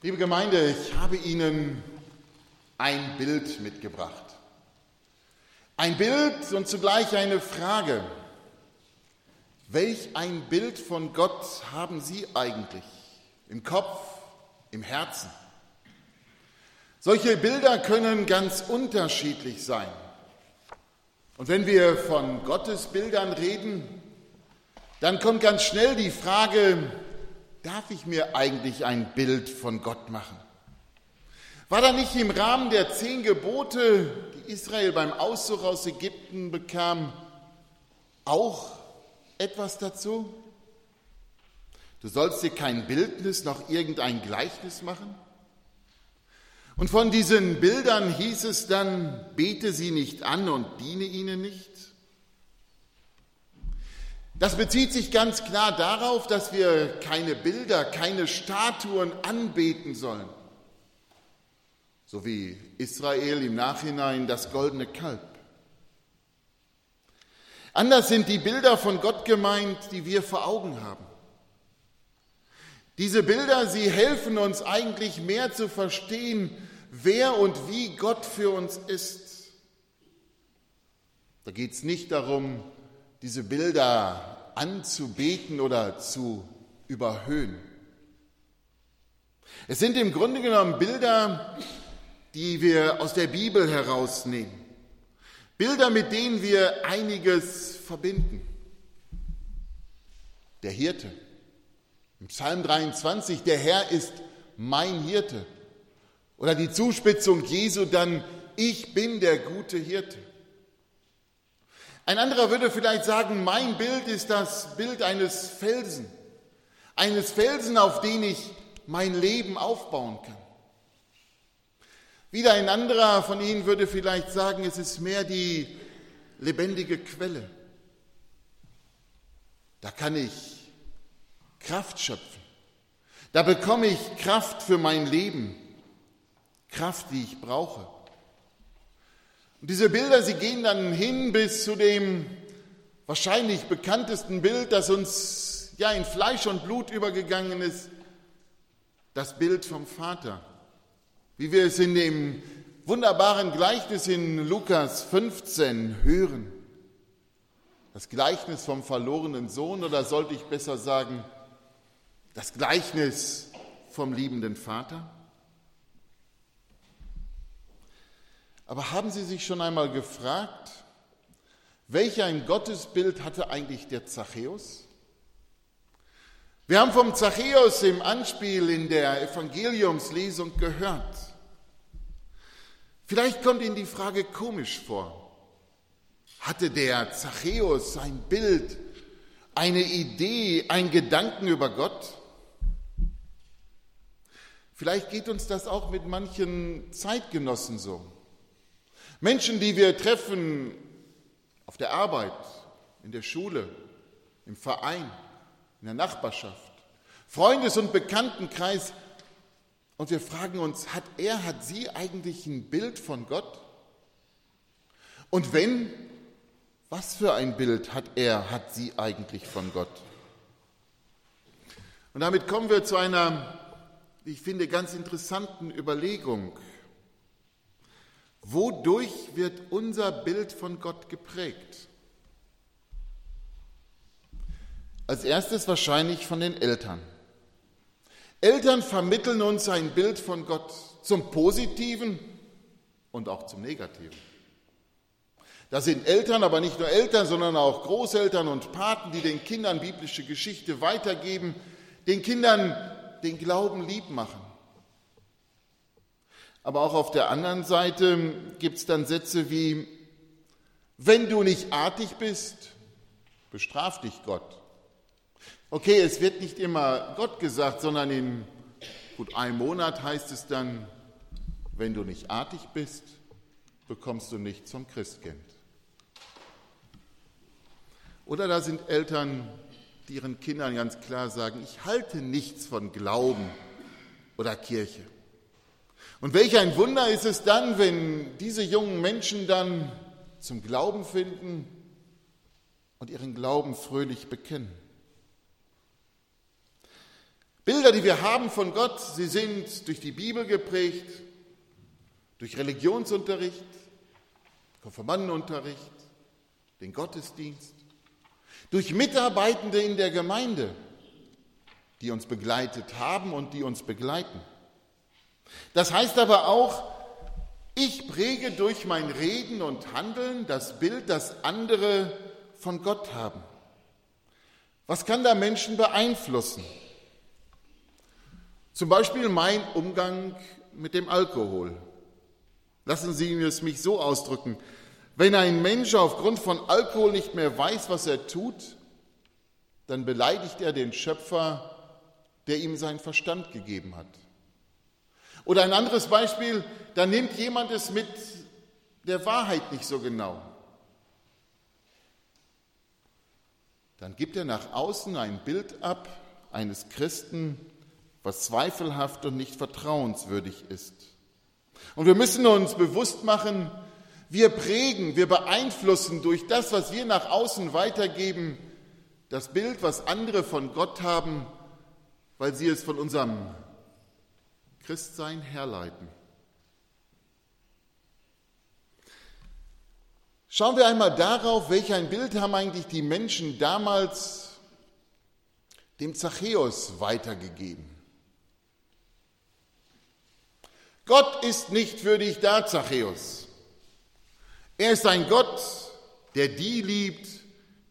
Liebe Gemeinde, ich habe Ihnen ein Bild mitgebracht. Ein Bild und zugleich eine Frage. Welch ein Bild von Gott haben Sie eigentlich im Kopf, im Herzen? Solche Bilder können ganz unterschiedlich sein. Und wenn wir von Gottes Bildern reden, dann kommt ganz schnell die Frage, darf ich mir eigentlich ein Bild von Gott machen? War da nicht im Rahmen der zehn Gebote, die Israel beim Auszug aus Ägypten bekam, auch etwas dazu? Du sollst dir kein Bildnis noch irgendein Gleichnis machen? Und von diesen Bildern hieß es dann, bete sie nicht an und diene ihnen nicht? Das bezieht sich ganz klar darauf, dass wir keine Bilder, keine Statuen anbeten sollen, so wie Israel im Nachhinein das goldene Kalb. Anders sind die Bilder von Gott gemeint, die wir vor Augen haben. Diese Bilder, sie helfen uns eigentlich mehr zu verstehen, wer und wie Gott für uns ist. Da geht es nicht darum, diese Bilder anzubeten oder zu überhöhen. Es sind im Grunde genommen Bilder, die wir aus der Bibel herausnehmen. Bilder, mit denen wir einiges verbinden. Der Hirte. Im Psalm 23, der Herr ist mein Hirte. Oder die Zuspitzung Jesu dann, ich bin der gute Hirte. Ein anderer würde vielleicht sagen, mein Bild ist das Bild eines Felsen, eines Felsen, auf den ich mein Leben aufbauen kann. Wieder ein anderer von Ihnen würde vielleicht sagen, es ist mehr die lebendige Quelle. Da kann ich Kraft schöpfen. Da bekomme ich Kraft für mein Leben, Kraft, die ich brauche. Und diese Bilder, sie gehen dann hin bis zu dem wahrscheinlich bekanntesten Bild, das uns ja in Fleisch und Blut übergegangen ist, das Bild vom Vater. Wie wir es in dem wunderbaren Gleichnis in Lukas 15 hören. Das Gleichnis vom verlorenen Sohn oder sollte ich besser sagen, das Gleichnis vom liebenden Vater? Aber haben Sie sich schon einmal gefragt, welch ein Gottesbild hatte eigentlich der Zachäus? Wir haben vom Zachäus im Anspiel in der Evangeliumslesung gehört. Vielleicht kommt Ihnen die Frage komisch vor. Hatte der Zachäus ein Bild, eine Idee, ein Gedanken über Gott? Vielleicht geht uns das auch mit manchen Zeitgenossen so. Menschen, die wir treffen auf der Arbeit, in der Schule, im Verein, in der Nachbarschaft, Freundes- und Bekanntenkreis. Und wir fragen uns, hat er, hat sie eigentlich ein Bild von Gott? Und wenn, was für ein Bild hat er, hat sie eigentlich von Gott? Und damit kommen wir zu einer, ich finde, ganz interessanten Überlegung. Wodurch wird unser Bild von Gott geprägt? Als erstes wahrscheinlich von den Eltern. Eltern vermitteln uns ein Bild von Gott zum Positiven und auch zum Negativen. Das sind Eltern, aber nicht nur Eltern, sondern auch Großeltern und Paten, die den Kindern biblische Geschichte weitergeben, den Kindern den Glauben lieb machen. Aber auch auf der anderen Seite gibt es dann Sätze wie, wenn du nicht artig bist, bestraf dich Gott. Okay, es wird nicht immer Gott gesagt, sondern in gut einem Monat heißt es dann, wenn du nicht artig bist, bekommst du nichts vom Christkind. Oder da sind Eltern, die ihren Kindern ganz klar sagen, ich halte nichts von Glauben oder Kirche. Und welch ein Wunder ist es dann, wenn diese jungen Menschen dann zum Glauben finden und ihren Glauben fröhlich bekennen. Bilder, die wir haben von Gott, sie sind durch die Bibel geprägt, durch Religionsunterricht, Konfirmandenunterricht, den Gottesdienst, durch Mitarbeitende in der Gemeinde, die uns begleitet haben und die uns begleiten. Das heißt aber auch, ich präge durch mein Reden und Handeln das Bild, das andere von Gott haben. Was kann da Menschen beeinflussen? Zum Beispiel mein Umgang mit dem Alkohol. Lassen Sie es mich so ausdrücken. Wenn ein Mensch aufgrund von Alkohol nicht mehr weiß, was er tut, dann beleidigt er den Schöpfer, der ihm seinen Verstand gegeben hat. Oder ein anderes Beispiel, da nimmt jemand es mit der Wahrheit nicht so genau. Dann gibt er nach außen ein Bild ab eines Christen, was zweifelhaft und nicht vertrauenswürdig ist. Und wir müssen uns bewusst machen, wir prägen, wir beeinflussen durch das, was wir nach außen weitergeben, das Bild, was andere von Gott haben, weil sie es von unserem Christsein herleiten. Schauen wir einmal darauf, welch ein Bild haben eigentlich die Menschen damals dem Zachäus weitergegeben. Gott ist nicht für dich da, Zachäus. Er ist ein Gott, der die liebt,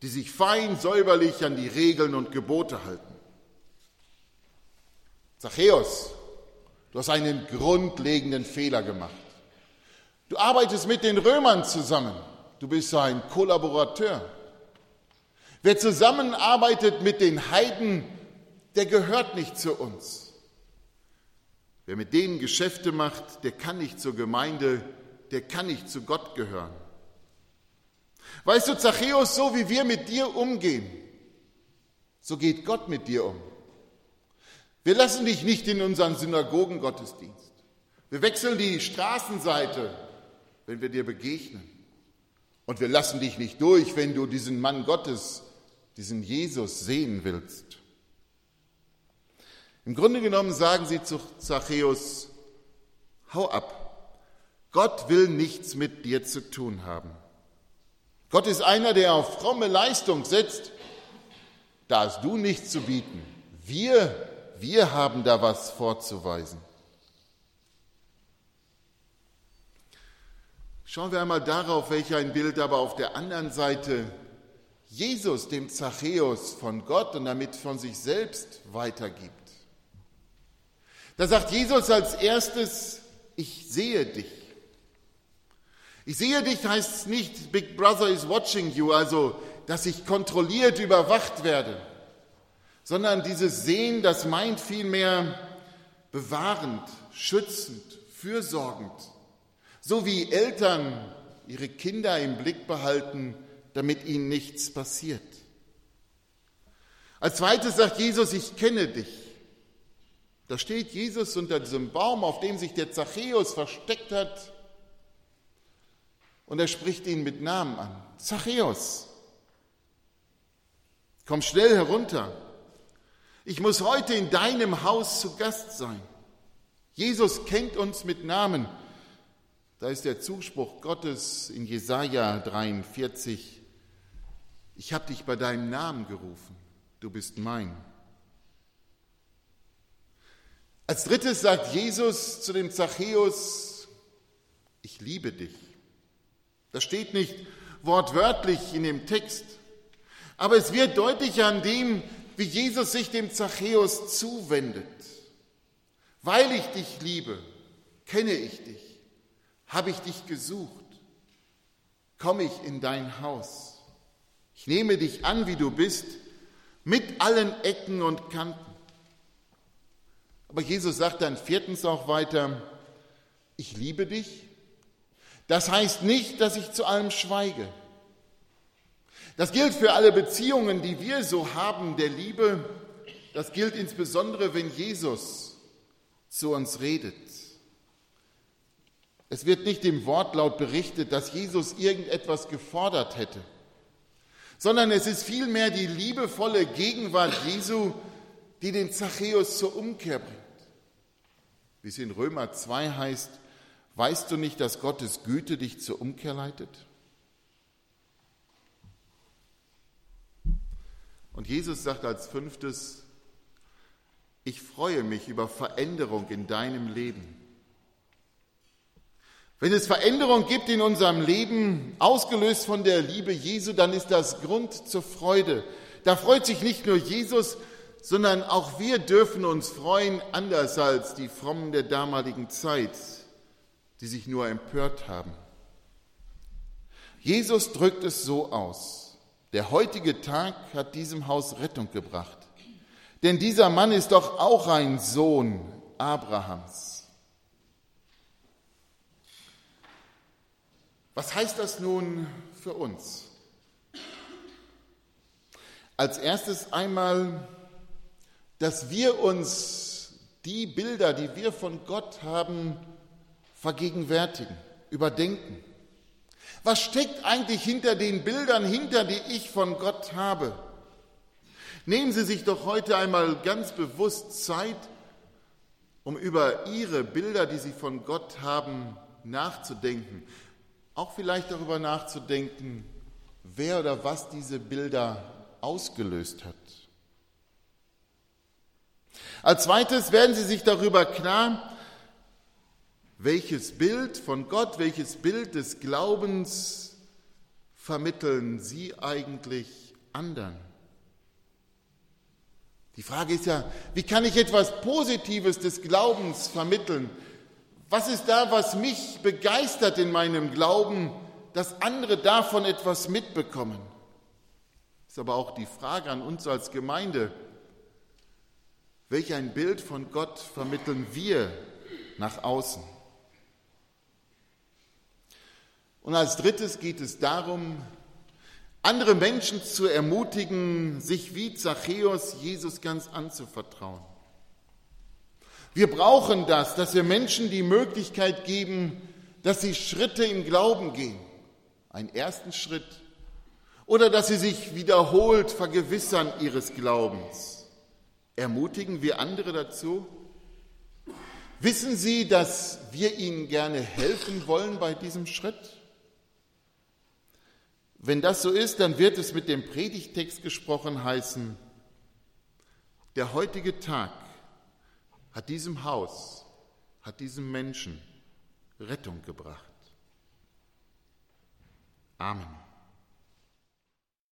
die sich fein säuberlich an die Regeln und Gebote halten. Zachäus, du hast einen grundlegenden Fehler gemacht. Du arbeitest mit den Römern zusammen. Du bist ein Kollaborateur. Wer zusammenarbeitet mit den Heiden, der gehört nicht zu uns. Wer mit denen Geschäfte macht, der kann nicht zur Gemeinde, der kann nicht zu Gott gehören. Weißt du, Zachäus, so wie wir mit dir umgehen, so geht Gott mit dir um. Wir lassen dich nicht in unseren Synagogengottesdienst. Wir wechseln die Straßenseite, wenn wir dir begegnen. Und wir lassen dich nicht durch, wenn du diesen Mann Gottes, diesen Jesus sehen willst. Im Grunde genommen sagen sie zu Zachäus, hau ab. Gott will nichts mit dir zu tun haben. Gott ist einer, der auf fromme Leistung setzt. Da hast du nichts zu bieten. Wir, wir haben da was vorzuweisen. Schauen wir einmal darauf, welch ein Bild aber auf der anderen Seite Jesus dem Zachäus von Gott und damit von sich selbst weitergibt. Da sagt Jesus als erstes, ich sehe dich. Ich sehe dich heißt nicht, Big Brother is watching you, also dass ich kontrolliert überwacht werde, sondern dieses Sehen, das meint vielmehr bewahrend, schützend, fürsorgend, so wie Eltern ihre Kinder im Blick behalten, damit ihnen nichts passiert. Als zweites sagt Jesus, ich kenne dich. Da steht Jesus unter diesem Baum, auf dem sich der Zachäus versteckt hat. Und er spricht ihn mit Namen an. Zachäus, komm schnell herunter. Ich muss heute in deinem Haus zu Gast sein. Jesus kennt uns mit Namen. Da ist der Zuspruch Gottes in Jesaja 43. Ich habe dich bei deinem Namen gerufen. Du bist mein. Als drittes sagt Jesus zu dem Zachäus, ich liebe dich. Das steht nicht wortwörtlich in dem Text, aber es wird deutlich an dem, wie Jesus sich dem Zachäus zuwendet. Weil ich dich liebe, kenne ich dich, habe ich dich gesucht, komme ich in dein Haus. Ich nehme dich an, wie du bist, mit allen Ecken und Kanten. Aber Jesus sagt dann viertens auch weiter, ich liebe dich. Das heißt nicht, dass ich zu allem schweige. Das gilt für alle Beziehungen, die wir so haben, der Liebe. Das gilt insbesondere, wenn Jesus zu uns redet. Es wird nicht im Wortlaut berichtet, dass Jesus irgendetwas gefordert hätte, sondern es ist vielmehr die liebevolle Gegenwart Jesu, die den Zachäus zur Umkehr bringt. Wie es in Römer 2 heißt, weißt du nicht, dass Gottes Güte dich zur Umkehr leitet? Und Jesus sagt als fünftes, ich freue mich über Veränderung in deinem Leben. Wenn es Veränderung gibt in unserem Leben, ausgelöst von der Liebe Jesu, dann ist das Grund zur Freude. Da freut sich nicht nur Jesus, sondern auch wir dürfen uns freuen, anders als die Frommen der damaligen Zeit, die sich nur empört haben. Jesus drückt es so aus. Der heutige Tag hat diesem Haus Rettung gebracht. Denn dieser Mann ist doch auch ein Sohn Abrahams. Was heißt das nun für uns? Als erstes einmal, dass wir uns die Bilder, die wir von Gott haben, vergegenwärtigen, überdenken. Was steckt eigentlich hinter den Bildern, hinter die ich von Gott habe? Nehmen Sie sich doch heute einmal ganz bewusst Zeit, um über Ihre Bilder, die Sie von Gott haben, nachzudenken auch vielleicht darüber nachzudenken, wer oder was diese Bilder ausgelöst hat. Als zweites werden Sie sich darüber klar, welches Bild von Gott, welches Bild des Glaubens vermitteln Sie eigentlich anderen? Die Frage ist ja, wie kann ich etwas Positives des Glaubens vermitteln? Was ist da, was mich begeistert in meinem Glauben, dass andere davon etwas mitbekommen? Ist aber auch die Frage an uns als Gemeinde, welch ein Bild von Gott vermitteln wir nach außen? Und als drittes geht es darum, andere Menschen zu ermutigen, sich wie Zachäus Jesus ganz anzuvertrauen. Wir brauchen das, dass wir Menschen die Möglichkeit geben, dass sie Schritte im Glauben gehen. Einen ersten Schritt. Oder dass sie sich wiederholt vergewissern ihres Glaubens. Ermutigen wir andere dazu? Wissen Sie, dass wir Ihnen gerne helfen wollen bei diesem Schritt? Wenn das so ist, dann wird es mit dem Predigtext gesprochen heißen, der heutige Tag hat diesem Haus, hat diesem Menschen Rettung gebracht. Amen.